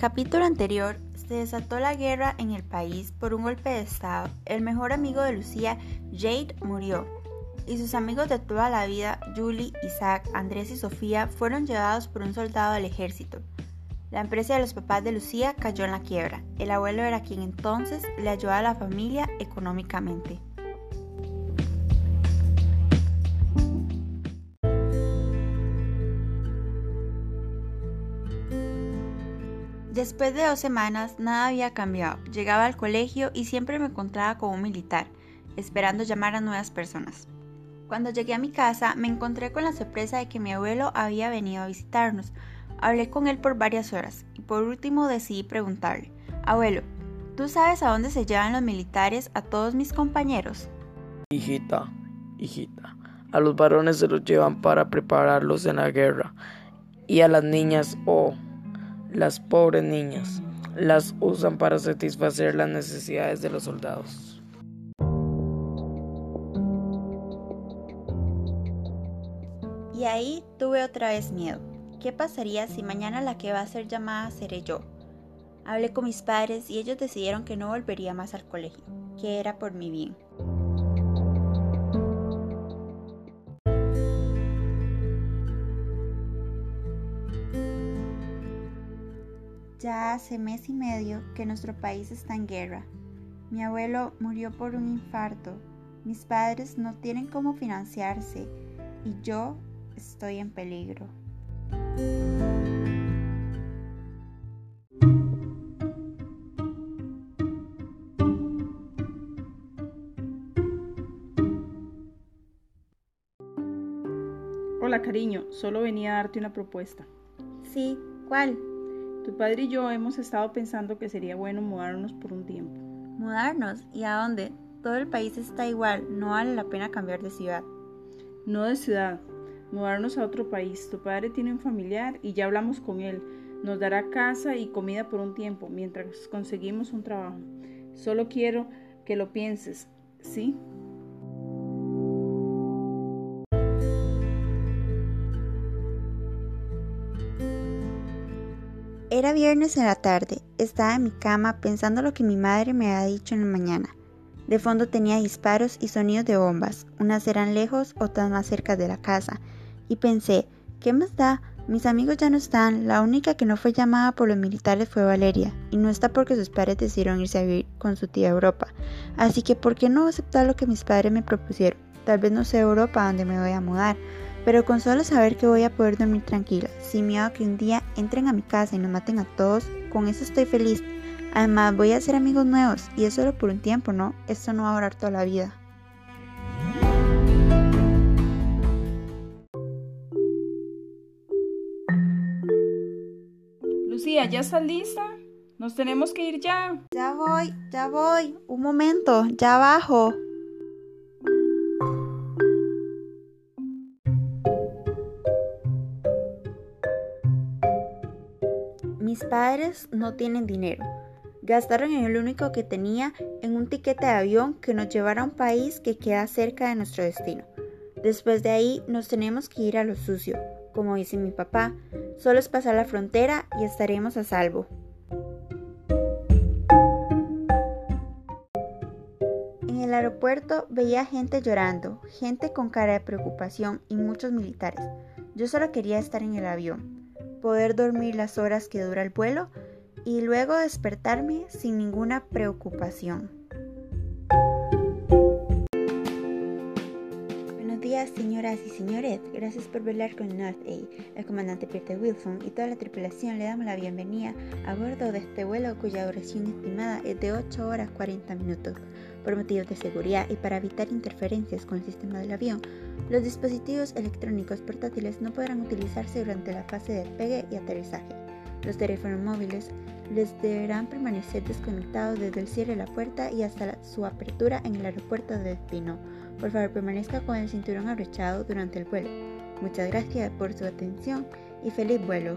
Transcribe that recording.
capítulo anterior, se desató la guerra en el país por un golpe de Estado. El mejor amigo de Lucía, Jade, murió. Y sus amigos de toda la vida, Julie, Isaac, Andrés y Sofía, fueron llevados por un soldado del ejército. La empresa de los papás de Lucía cayó en la quiebra. El abuelo era quien entonces le ayudaba a la familia económicamente. Después de dos semanas nada había cambiado. Llegaba al colegio y siempre me encontraba con un militar, esperando llamar a nuevas personas. Cuando llegué a mi casa me encontré con la sorpresa de que mi abuelo había venido a visitarnos, Hablé con él por varias horas y por último decidí preguntarle, Abuelo, ¿tú sabes a dónde se llevan los militares a todos mis compañeros? Hijita, hijita, a los varones se los llevan para prepararlos en la guerra y a las niñas o oh, las pobres niñas las usan para satisfacer las necesidades de los soldados. Y ahí tuve otra vez miedo. ¿Qué pasaría si mañana la que va a ser llamada seré yo? Hablé con mis padres y ellos decidieron que no volvería más al colegio, que era por mi bien. Ya hace mes y medio que nuestro país está en guerra. Mi abuelo murió por un infarto, mis padres no tienen cómo financiarse y yo estoy en peligro. Hola cariño, solo venía a darte una propuesta. Sí, ¿cuál? Tu padre y yo hemos estado pensando que sería bueno mudarnos por un tiempo. ¿Mudarnos? ¿Y a dónde? Todo el país está igual, no vale la pena cambiar de ciudad. No de ciudad, mudarnos a otro país. Tu padre tiene un familiar y ya hablamos con él. Nos dará casa y comida por un tiempo mientras conseguimos un trabajo. Solo quiero que lo pienses, ¿sí? Era viernes en la tarde. Estaba en mi cama pensando lo que mi madre me había dicho en la mañana. De fondo tenía disparos y sonidos de bombas. Unas eran lejos, otras más cerca de la casa y pensé, ¿qué más da? Mis amigos ya no están, la única que no fue llamada por los militares fue Valeria, y no está porque sus padres decidieron irse a vivir con su tía a Europa. Así que, ¿por qué no aceptar lo que mis padres me propusieron? Tal vez no sea Europa donde me voy a mudar, pero con solo saber que voy a poder dormir tranquila, sin miedo a que un día entren a mi casa y nos maten a todos, con eso estoy feliz. Además, voy a hacer amigos nuevos, y es solo por un tiempo, ¿no? Esto no va a durar toda la vida. Lucía, ¿ya estás lista? Nos tenemos que ir ya. Ya voy, ya voy. Un momento, ya bajo. Mis padres no tienen dinero. Gastaron en el único que tenía en un tiquete de avión que nos llevara a un país que queda cerca de nuestro destino. Después de ahí nos tenemos que ir a lo sucio, como dice mi papá, solo es pasar la frontera y estaremos a salvo. En el aeropuerto veía gente llorando, gente con cara de preocupación y muchos militares. Yo solo quería estar en el avión, poder dormir las horas que dura el vuelo y luego despertarme sin ninguna preocupación. Señoras y señores. Gracias por velar con North A. El comandante Peter Wilson y toda la tripulación le damos la bienvenida a bordo de este vuelo cuya duración estimada es de 8 horas 40 minutos. Por motivos de seguridad y para evitar interferencias con el sistema del avión, los dispositivos electrónicos portátiles no podrán utilizarse durante la fase de despegue y aterrizaje. Los teléfonos móviles les deberán permanecer desconectados desde el cierre de la puerta y hasta su apertura en el aeropuerto de destino. Por favor, permanezca con el cinturón abrochado durante el vuelo. Muchas gracias por su atención y feliz vuelo.